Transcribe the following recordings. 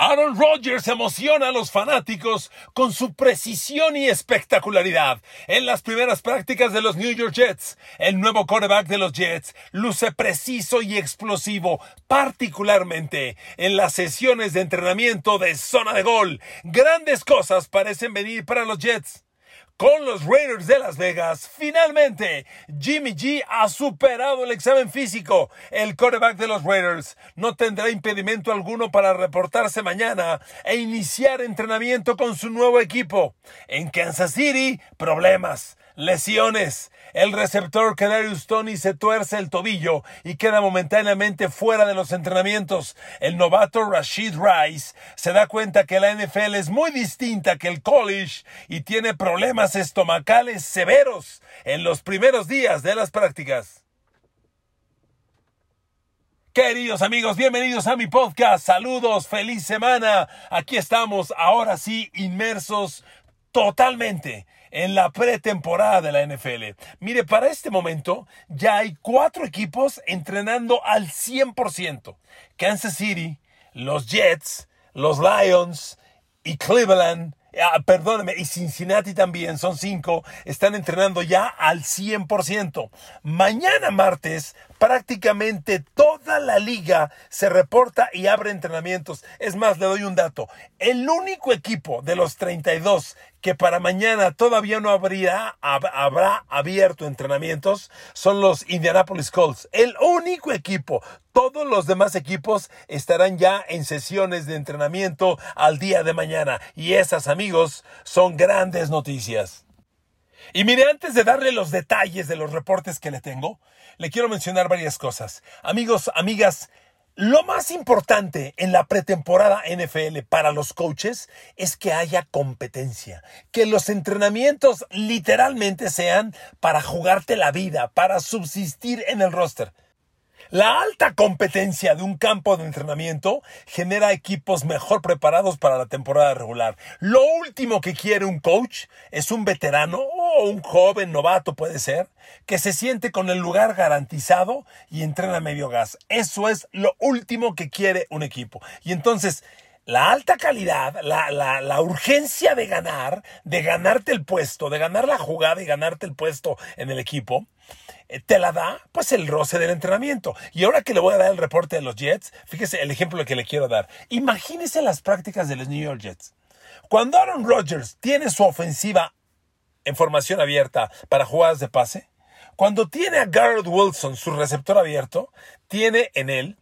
Aaron Rodgers emociona a los fanáticos con su precisión y espectacularidad. En las primeras prácticas de los New York Jets, el nuevo quarterback de los Jets luce preciso y explosivo, particularmente en las sesiones de entrenamiento de zona de gol. Grandes cosas parecen venir para los Jets. Con los Raiders de Las Vegas, finalmente Jimmy G ha superado el examen físico. El quarterback de los Raiders no tendrá impedimento alguno para reportarse mañana e iniciar entrenamiento con su nuevo equipo. En Kansas City, problemas lesiones. El receptor Kadarius Tony se tuerce el tobillo y queda momentáneamente fuera de los entrenamientos. El novato Rashid Rice se da cuenta que la NFL es muy distinta que el college y tiene problemas estomacales severos en los primeros días de las prácticas. Queridos amigos, bienvenidos a mi podcast. Saludos, feliz semana. Aquí estamos, ahora sí, inmersos totalmente en la pretemporada de la NFL. Mire, para este momento ya hay cuatro equipos entrenando al 100%. Kansas City, los Jets, los Lions y Cleveland Ah, perdóname, y Cincinnati también, son cinco, están entrenando ya al 100%. Mañana martes, prácticamente toda la liga se reporta y abre entrenamientos. Es más, le doy un dato. El único equipo de los 32 que para mañana todavía no habría, habrá abierto entrenamientos son los Indianapolis Colts. El único equipo. Todos los demás equipos estarán ya en sesiones de entrenamiento al día de mañana. Y esas, amigos, son grandes noticias. Y mire, antes de darle los detalles de los reportes que le tengo, le quiero mencionar varias cosas. Amigos, amigas, lo más importante en la pretemporada NFL para los coaches es que haya competencia, que los entrenamientos literalmente sean para jugarte la vida, para subsistir en el roster. La alta competencia de un campo de entrenamiento genera equipos mejor preparados para la temporada regular. Lo último que quiere un coach es un veterano o un joven novato puede ser, que se siente con el lugar garantizado y entrena medio gas. Eso es lo último que quiere un equipo. Y entonces, la alta calidad, la, la, la, urgencia de ganar, de ganarte el puesto, de ganar la jugada y ganarte el puesto en el equipo, te la da pues el roce del entrenamiento. Y ahora que le voy a dar el reporte de los Jets, fíjese el ejemplo que le quiero dar. Imagínese las prácticas de los New York Jets. Cuando Aaron Rodgers tiene su ofensiva en formación abierta para jugadas de pase, cuando tiene a Garrett Wilson, su receptor abierto, tiene en él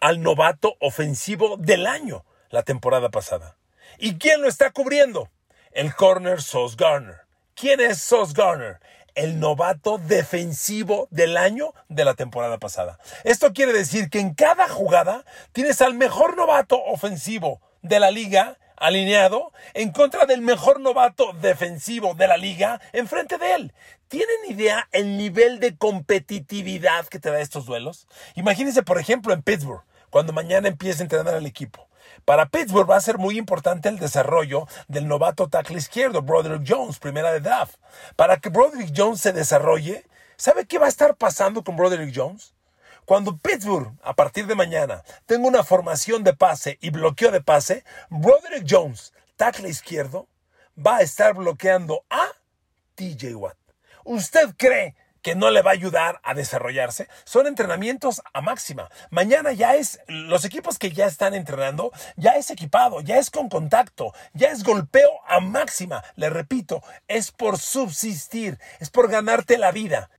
al novato ofensivo del año la temporada pasada. ¿Y quién lo está cubriendo? El corner Sauce Garner. ¿Quién es Sauce Garner? El novato defensivo del año de la temporada pasada. Esto quiere decir que en cada jugada tienes al mejor novato ofensivo de la liga alineado en contra del mejor novato defensivo de la liga enfrente de él. ¿Tienen idea el nivel de competitividad que te da estos duelos? Imagínense, por ejemplo, en Pittsburgh, cuando mañana empiece a entrenar al equipo. Para Pittsburgh va a ser muy importante el desarrollo del novato tackle izquierdo, Broderick Jones, primera de draft. Para que Broderick Jones se desarrolle, ¿sabe qué va a estar pasando con Broderick Jones? Cuando Pittsburgh, a partir de mañana, tenga una formación de pase y bloqueo de pase, Broderick Jones, tackle izquierdo, va a estar bloqueando a TJ Watt. ¿Usted cree que no le va a ayudar a desarrollarse. Son entrenamientos a máxima. Mañana ya es, los equipos que ya están entrenando, ya es equipado, ya es con contacto, ya es golpeo a máxima. Le repito, es por subsistir, es por ganarte la vida.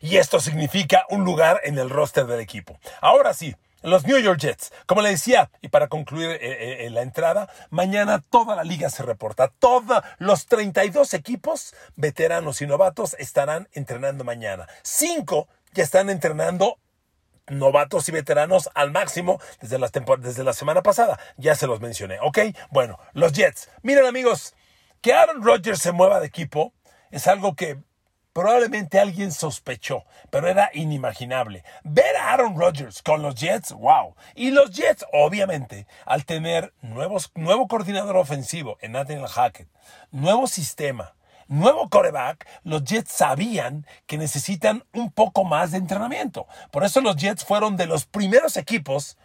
Y esto significa un lugar en el roster del equipo. Ahora sí, los New York Jets, como le decía, y para concluir eh, eh, la entrada, mañana toda la liga se reporta. Todos los 32 equipos, veteranos y novatos, estarán entrenando mañana. Cinco ya están entrenando novatos y veteranos al máximo desde desde la semana pasada. Ya se los mencioné, ¿ok? Bueno, los Jets. Miren amigos, que Aaron Rodgers se mueva de equipo es algo que Probablemente alguien sospechó, pero era inimaginable. Ver a Aaron Rodgers con los Jets, wow. Y los Jets, obviamente, al tener nuevos, nuevo coordinador ofensivo en Nathaniel Hackett, nuevo sistema, nuevo coreback, los Jets sabían que necesitan un poco más de entrenamiento. Por eso los Jets fueron de los primeros equipos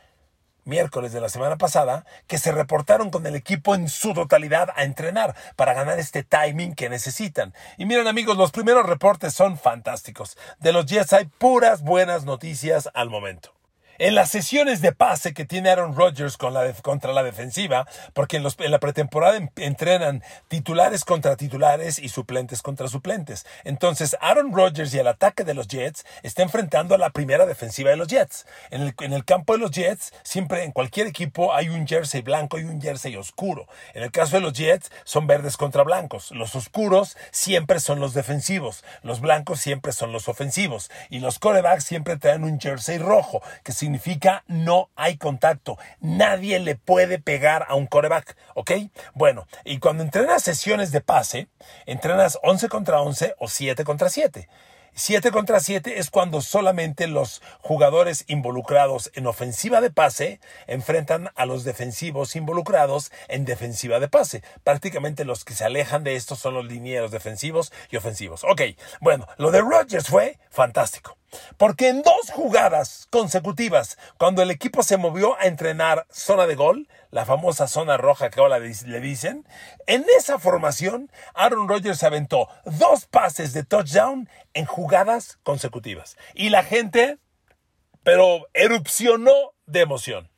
miércoles de la semana pasada, que se reportaron con el equipo en su totalidad a entrenar para ganar este timing que necesitan. Y miren amigos, los primeros reportes son fantásticos. De los Jets hay puras buenas noticias al momento. En las sesiones de pase que tiene Aaron Rodgers contra la defensiva, porque en, la pretemporada entrenan titulares contra titulares y suplentes contra suplentes. Entonces, Aaron Rodgers y el ataque de los Jets está enfrentando a la primera defensiva de los Jets. En el, en el campo de los Jets, siempre en cualquier equipo hay un jersey blanco y un jersey oscuro. En el caso de los Jets, son verdes contra blancos. Los oscuros siempre son los defensivos. Los blancos siempre son los ofensivos. Y los corebacks siempre traen un jersey rojo, que si significa no hay contacto. Nadie le puede pegar a un coreback, ¿ok? Bueno, y cuando entrenas sesiones de pase, entrenas 11 contra 11 o 7 contra 7. 7 contra 7 es cuando solamente los jugadores involucrados en ofensiva de pase enfrentan a los defensivos involucrados en defensiva de pase. Prácticamente los que se alejan de esto son los linieros defensivos y ofensivos. Ok, bueno, lo de Rodgers fue fantástico. Porque en dos jugadas consecutivas, cuando el equipo se movió a entrenar zona de gol, la famosa zona roja que ahora le dicen, en esa formación Aaron Rodgers aventó dos pases de touchdown en jugadas consecutivas. Y la gente, pero erupcionó de emoción.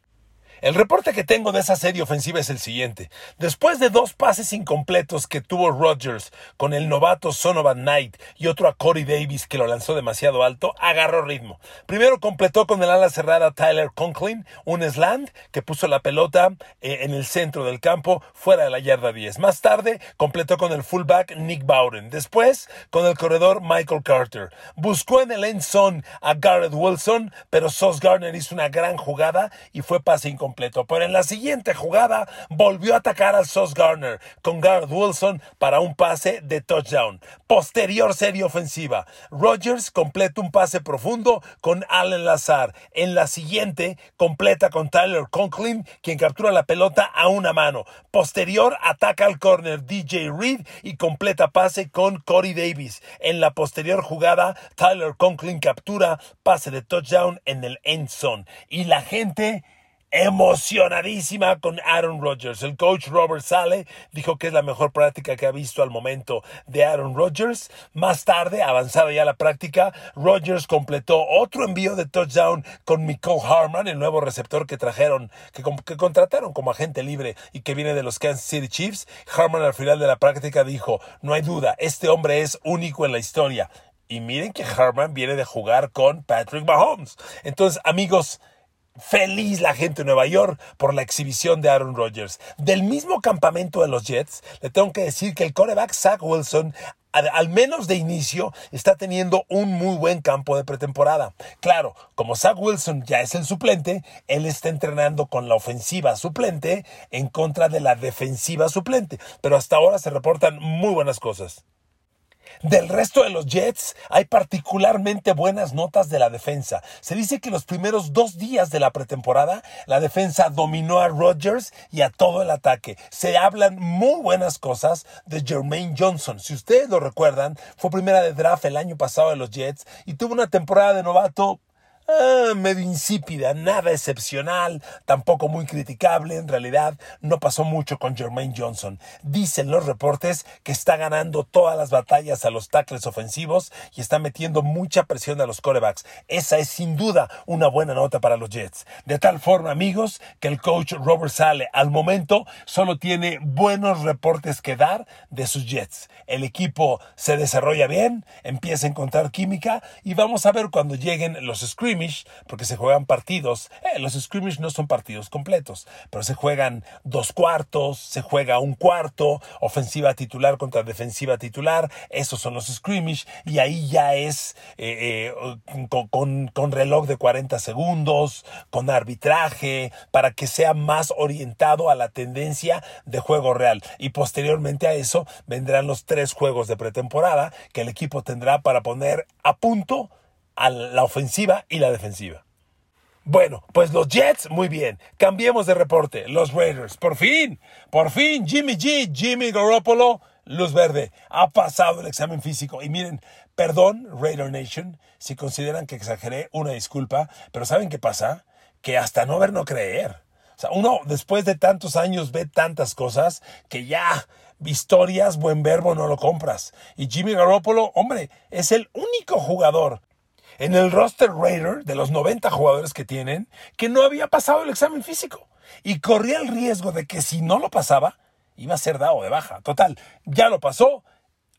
El reporte que tengo de esa serie ofensiva es el siguiente. Después de dos pases incompletos que tuvo Rodgers con el novato Sonovan Knight y otro a Corey Davis que lo lanzó demasiado alto, agarró ritmo. Primero completó con el ala cerrada Tyler Conklin un slant que puso la pelota eh, en el centro del campo fuera de la yarda 10. Más tarde completó con el fullback Nick Bowden. Después con el corredor Michael Carter. Buscó en el end zone a Garrett Wilson, pero Sos Garner hizo una gran jugada y fue pase incompleto pero en la siguiente jugada volvió a atacar al Sauce Garner con Garrett Wilson para un pase de touchdown. Posterior serie ofensiva, Rodgers completa un pase profundo con Allen Lazar. En la siguiente completa con Tyler Conklin, quien captura la pelota a una mano. Posterior ataca al corner DJ Reed y completa pase con Corey Davis. En la posterior jugada, Tyler Conklin captura pase de touchdown en el end zone. Y la gente emocionadísima con Aaron Rodgers. El coach Robert Sale dijo que es la mejor práctica que ha visto al momento de Aaron Rodgers. Más tarde, avanzada ya la práctica, Rodgers completó otro envío de touchdown con Michael Harman, el nuevo receptor que trajeron, que, que contrataron como agente libre y que viene de los Kansas City Chiefs. Harman al final de la práctica dijo, no hay duda, este hombre es único en la historia. Y miren que Harman viene de jugar con Patrick Mahomes. Entonces, amigos, Feliz la gente de Nueva York por la exhibición de Aaron Rodgers. Del mismo campamento de los Jets, le tengo que decir que el coreback Zach Wilson al menos de inicio, está teniendo un muy buen campo de pretemporada. Claro, como Zach Wilson ya es el suplente, él está entrenando con la ofensiva suplente en contra de la defensiva suplente. Pero hasta ahora se reportan muy buenas cosas. Del resto de los Jets hay particularmente buenas notas de la defensa. Se dice que los primeros dos días de la pretemporada la defensa dominó a Rodgers y a todo el ataque. Se hablan muy buenas cosas de Jermaine Johnson. Si ustedes lo recuerdan, fue primera de draft el año pasado de los Jets y tuvo una temporada de novato Ah, medio insípida, nada excepcional, tampoco muy criticable. En realidad, no pasó mucho con Jermaine Johnson. Dicen los reportes que está ganando todas las batallas a los tackles ofensivos y está metiendo mucha presión a los corebacks. Esa es sin duda una buena nota para los Jets. De tal forma, amigos, que el coach Robert Sale al momento solo tiene buenos reportes que dar de sus Jets. El equipo se desarrolla bien, empieza a encontrar química y vamos a ver cuando lleguen los porque se juegan partidos. Eh, los scrimmage no son partidos completos, pero se juegan dos cuartos, se juega un cuarto, ofensiva titular contra defensiva titular. Esos son los scrimmage y ahí ya es eh, eh, con, con reloj de 40 segundos, con arbitraje, para que sea más orientado a la tendencia de juego real. Y posteriormente a eso vendrán los tres juegos de pretemporada que el equipo tendrá para poner a punto a la ofensiva y la defensiva. Bueno, pues los Jets, muy bien. Cambiemos de reporte. Los Raiders, por fin, por fin, Jimmy G, Jimmy Garoppolo, luz verde, ha pasado el examen físico. Y miren, perdón, Raider Nation, si consideran que exageré, una disculpa, pero ¿saben qué pasa? que hasta no ver no creer. O sea, uno después de tantos años ve tantas cosas que ya historias, buen verbo, no lo compras. Y Jimmy Garoppolo, hombre, es el único jugador en el roster Raider de los 90 jugadores que tienen que no había pasado el examen físico. Y corría el riesgo de que si no lo pasaba, iba a ser dado de baja. Total, ya lo pasó,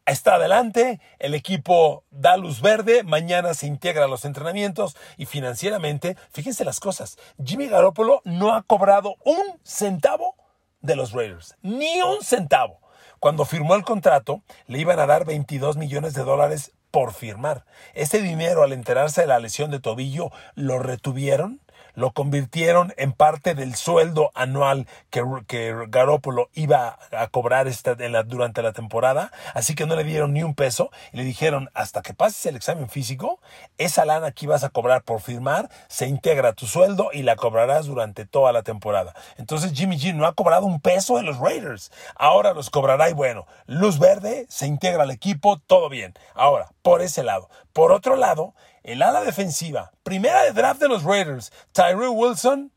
está adelante, el equipo da luz verde, mañana se integra a los entrenamientos y financieramente, fíjense las cosas, Jimmy Garoppolo no ha cobrado un centavo de los Raiders, ni un centavo. Cuando firmó el contrato, le iban a dar 22 millones de dólares por firmar. Ese dinero, al enterarse de la lesión de tobillo, lo retuvieron lo convirtieron en parte del sueldo anual que, que Garópolo iba a cobrar esta, durante la temporada, así que no le dieron ni un peso y le dijeron, hasta que pases el examen físico, esa lana que ibas a cobrar por firmar se integra a tu sueldo y la cobrarás durante toda la temporada. Entonces Jimmy G no ha cobrado un peso de los Raiders, ahora los cobrará y bueno, luz verde, se integra al equipo, todo bien. Ahora, por ese lado. Por otro lado, el ala defensiva, primera de draft de los Raiders, Tyree Wilson,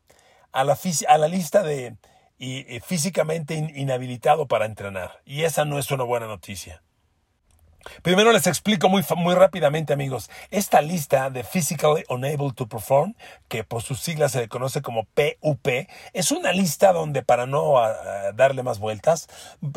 a la, a la lista de y, físicamente inhabilitado para entrenar. Y esa no es una buena noticia. Primero les explico muy, muy rápidamente, amigos. Esta lista de Physically Unable to Perform, que por sus siglas se le conoce como PUP, es una lista donde, para no darle más vueltas,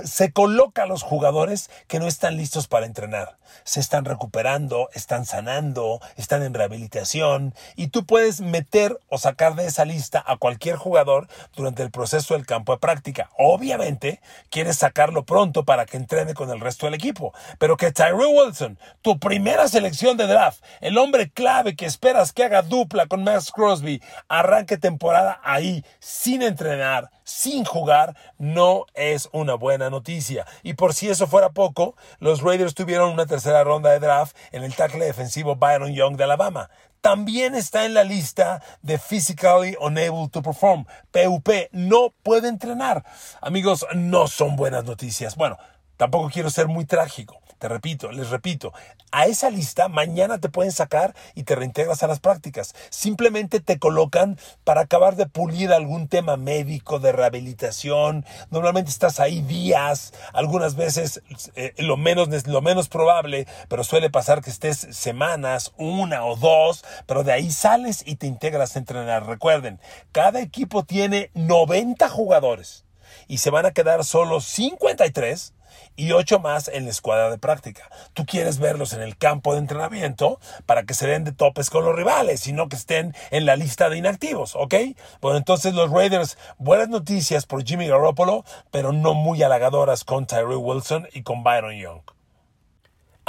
se coloca a los jugadores que no están listos para entrenar. Se están recuperando, están sanando, están en rehabilitación, y tú puedes meter o sacar de esa lista a cualquier jugador durante el proceso del campo de práctica. Obviamente, quieres sacarlo pronto para que entrene con el resto del equipo, pero que Tyree Wilson, tu primera selección de draft, el hombre clave que esperas que haga dupla con Max Crosby, arranque temporada ahí sin entrenar, sin jugar, no es una buena noticia. Y por si eso fuera poco, los Raiders tuvieron una tercera ronda de draft en el tackle defensivo Byron Young de Alabama también está en la lista de Physically Unable to Perform, PUP, no puede entrenar. Amigos, no son buenas noticias. Bueno, tampoco quiero ser muy trágico. Te repito, les repito, a esa lista mañana te pueden sacar y te reintegras a las prácticas. Simplemente te colocan para acabar de pulir algún tema médico, de rehabilitación. Normalmente estás ahí días, algunas veces eh, lo, menos, lo menos probable, pero suele pasar que estés semanas, una o dos, pero de ahí sales y te integras a entrenar. Recuerden, cada equipo tiene 90 jugadores y se van a quedar solo 53 y ocho más en la escuadra de práctica. Tú quieres verlos en el campo de entrenamiento para que se den de topes con los rivales, sino que estén en la lista de inactivos, ¿ok? Bueno, entonces los Raiders, buenas noticias por Jimmy Garoppolo, pero no muy halagadoras con Tyree Wilson y con Byron Young.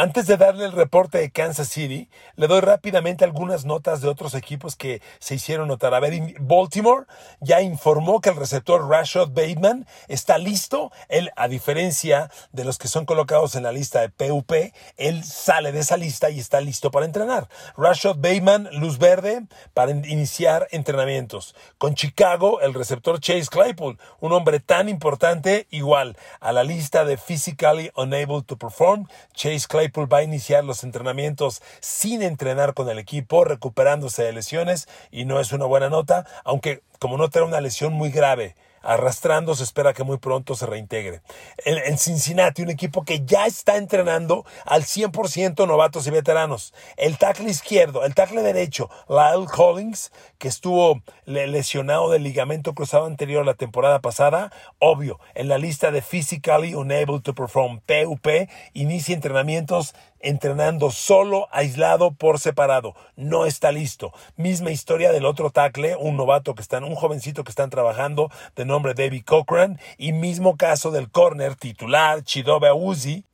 Antes de darle el reporte de Kansas City, le doy rápidamente algunas notas de otros equipos que se hicieron notar. A ver, Baltimore ya informó que el receptor Rashad Bateman está listo. Él, a diferencia de los que son colocados en la lista de PUP, él sale de esa lista y está listo para entrenar. Rashad Bateman, luz verde para iniciar entrenamientos. Con Chicago, el receptor Chase Claypool, un hombre tan importante, igual a la lista de Physically Unable to Perform. Chase Claypool va a iniciar los entrenamientos sin entrenar con el equipo, recuperándose de lesiones y no es una buena nota, aunque como no tiene una lesión muy grave arrastrando, se espera que muy pronto se reintegre. En, Cincinnati, un equipo que ya está entrenando al 100% novatos y veteranos. El tackle izquierdo, el tackle derecho, Lyle Collins, que estuvo lesionado del ligamento cruzado anterior la temporada pasada, obvio, en la lista de Physically Unable to Perform, PUP, inicia entrenamientos entrenando solo, aislado, por separado. No está listo. Misma historia del otro tackle, un novato que están, un jovencito que están trabajando de nombre David Cochran, y mismo caso del corner titular Chidobe Uzi,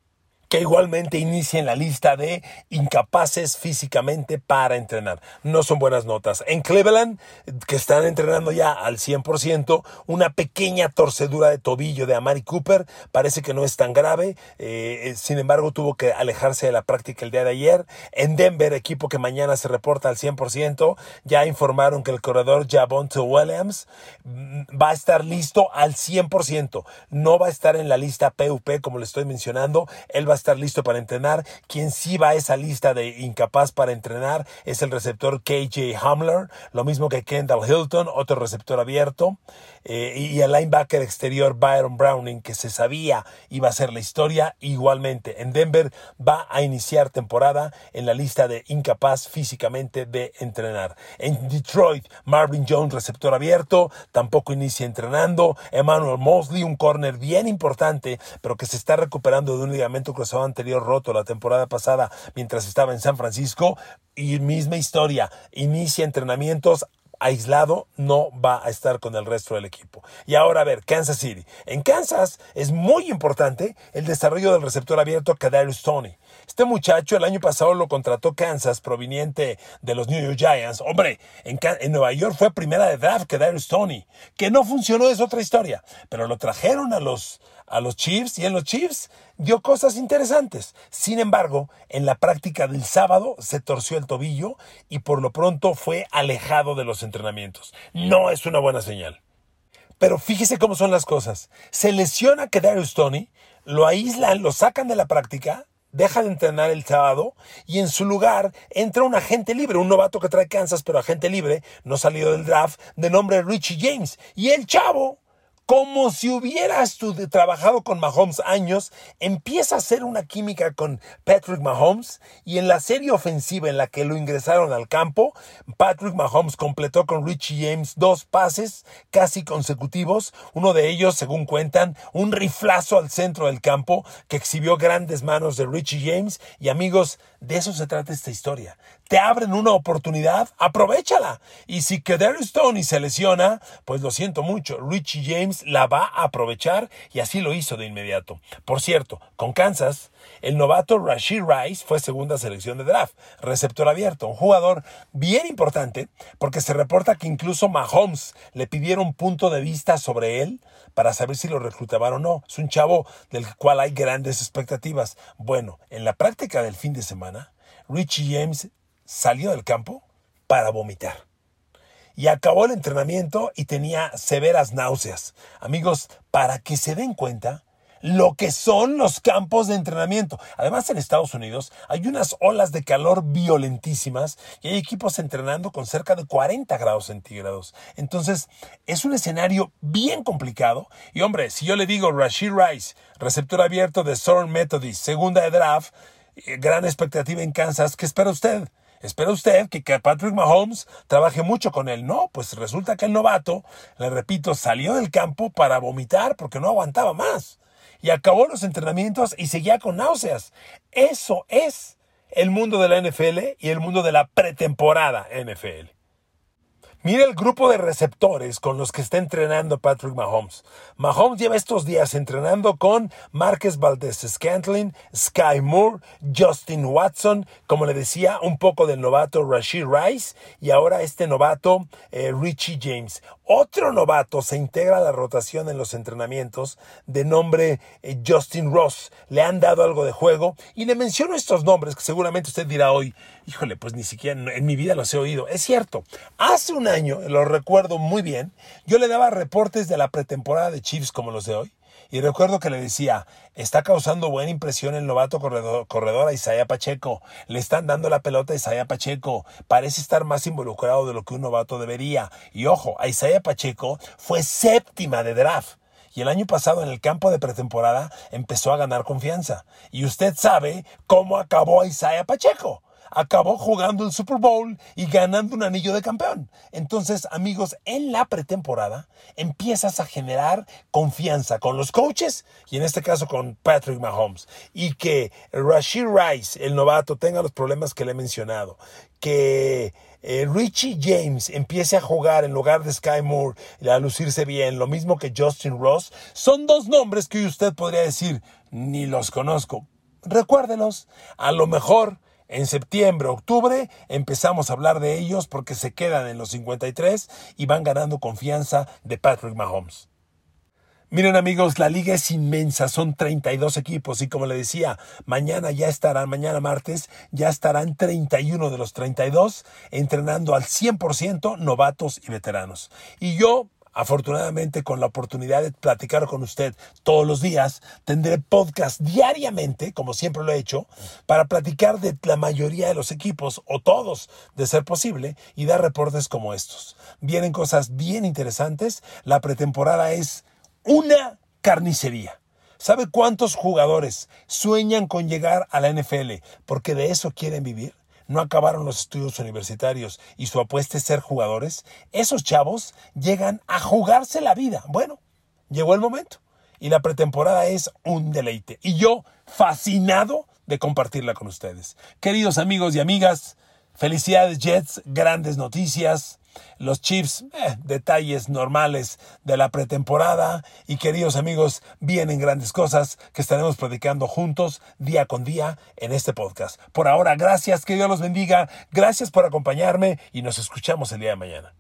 que igualmente inicien la lista de incapaces físicamente para entrenar. No son buenas notas. En Cleveland, que están entrenando ya al 100%, una pequeña torcedura de tobillo de Amari Cooper parece que no es tan grave. Eh, eh, sin embargo, tuvo que alejarse de la práctica el día de ayer. En Denver, equipo que mañana se reporta al 100%, ya informaron que el corredor Javonte Williams mm, va a estar listo al 100%. No va a estar en la lista PUP, como le estoy mencionando. Él va a estar listo para entrenar. Quien sí va a esa lista de incapaz para entrenar es el receptor KJ Hamler, lo mismo que Kendall Hilton, otro receptor abierto, eh, y el linebacker exterior Byron Browning, que se sabía iba a ser la historia. Igualmente, en Denver va a iniciar temporada en la lista de incapaz físicamente de entrenar. En Detroit, Marvin Jones, receptor abierto, tampoco inicia entrenando. Emmanuel Mosley, un corner bien importante, pero que se está recuperando de un ligamento cruzado anterior roto la temporada pasada mientras estaba en San Francisco. Y misma historia, inicia entrenamientos aislado, no va a estar con el resto del equipo. Y ahora a ver, Kansas City. En Kansas es muy importante el desarrollo del receptor abierto Kadarius Tony. Este muchacho el año pasado lo contrató Kansas, proveniente de los New York Giants. Hombre, en, en Nueva York fue primera de draft Kadarius Tony. Que no funcionó es otra historia, pero lo trajeron a los, a los Chiefs y en los Chiefs dio cosas interesantes. Sin embargo, en la práctica del sábado se torció el tobillo y por lo pronto fue alejado de los entrenamientos. No es una buena señal. Pero fíjese cómo son las cosas. Se lesiona Kadarius Tony, lo aíslan, lo sacan de la práctica, deja de entrenar el sábado y en su lugar entra un agente libre, un novato que trae Kansas, pero agente libre, no salido del draft, de nombre Richie James. Y el chavo como si hubieras trabajado con Mahomes años, empieza a hacer una química con Patrick Mahomes y en la serie ofensiva en la que lo ingresaron al campo, Patrick Mahomes completó con Richie James dos pases casi consecutivos, uno de ellos, según cuentan, un riflazo al centro del campo que exhibió grandes manos de Richie James y amigos, de eso se trata esta historia. Te abren una oportunidad, aprovechala. Y si Kadarius Tony se lesiona, pues lo siento mucho, Richie James la va a aprovechar y así lo hizo de inmediato. Por cierto, con Kansas, el novato Rashid Rice fue segunda selección de draft, receptor abierto, un jugador bien importante porque se reporta que incluso Mahomes le pidieron punto de vista sobre él para saber si lo reclutaban o no. Es un chavo del cual hay grandes expectativas. Bueno, en la práctica del fin de semana, Richie James salió del campo para vomitar y acabó el entrenamiento y tenía severas náuseas. Amigos, para que se den cuenta lo que son los campos de entrenamiento. Además, en Estados Unidos hay unas olas de calor violentísimas y hay equipos entrenando con cerca de 40 grados centígrados. Entonces, es un escenario bien complicado. Y hombre, si yo le digo Rashid Rice, receptor abierto de Southern Methodist, segunda de draft, eh, gran expectativa en Kansas, ¿qué espera usted? Espera usted que, Patrick Mahomes trabaje mucho con él. No, pues resulta que el novato, le repito, salió del campo para vomitar porque no aguantaba más. Y acabó los entrenamientos y seguía con náuseas. Eso es el mundo de la NFL y el mundo de la pretemporada NFL. Mira el grupo de receptores con los que está entrenando Patrick Mahomes. Mahomes lleva estos días entrenando con Marques Valdez Scantling, Sky Moore, Justin Watson, como le decía, un poco del novato Rashid Rice y ahora este novato eh, Richie James. Otro novato se integra a la rotación en los entrenamientos de nombre eh, Justin Ross. Le han dado algo de juego y le menciono estos nombres que seguramente usted dirá hoy, híjole, pues ni siquiera en mi vida los he oído. Es cierto, hace una lo recuerdo muy bien, yo le daba reportes de la pretemporada de Chiefs como los de hoy. Y recuerdo que le decía, está causando buena impresión el novato corredor, a Isaiah Pacheco. Le están dando la pelota a Isaiah Pacheco. Parece estar más involucrado de lo que un novato debería. Y ojo, a Isaiah Pacheco fue séptima de draft. Y el año pasado en el campo de pretemporada empezó a ganar confianza. Y usted sabe cómo acabó Isaiah Pacheco acabó jugando el Super Bowl y ganando un anillo de campeón. Entonces, amigos, en la pretemporada empiezas a generar confianza con los coaches y en este caso con Patrick Mahomes. Y que Rashid Rice, el novato, tenga los problemas que le he mencionado. Que eh, Richie James empiece a jugar en lugar de Sky Moore, a lucirse bien, lo mismo que Justin Ross, son dos nombres que usted podría decir, ni los conozco. Recuérdelos, a lo mejor en septiembre, octubre empezamos a hablar de ellos porque se quedan en los 53 y van ganando confianza de Patrick Mahomes. Miren amigos, la liga es inmensa, son 32 equipos y como le decía, mañana ya estarán, mañana martes, ya estarán 31 de los 32 entrenando al 100% novatos y veteranos. Y yo afortunadamente con la oportunidad de platicar con usted todos los días, tendré podcast diariamente, como siempre lo he hecho, para platicar de la mayoría de los equipos, o todos, de ser posible, y dar reportes como estos. Vienen cosas bien interesantes. La pretemporada es una carnicería. ¿Sabe cuántos jugadores sueñan con llegar a la NFL porque de eso quieren vivir? No acabaron los estudios universitarios y su apuesta es ser jugadores, esos chavos llegan a jugarse la vida. Bueno, llegó el momento y la pretemporada es un deleite. Y yo fascinado de compartirla con ustedes. Queridos amigos y amigas, felicidades Jets, grandes noticias los Chiefs, eh, detalles normales de la pretemporada. Y queridos amigos, vienen grandes cosas que estaremos predicando juntos día con día en este podcast. Por ahora, gracias, que Dios los bendiga, gracias por acompañarme y nos escuchamos el día de mañana.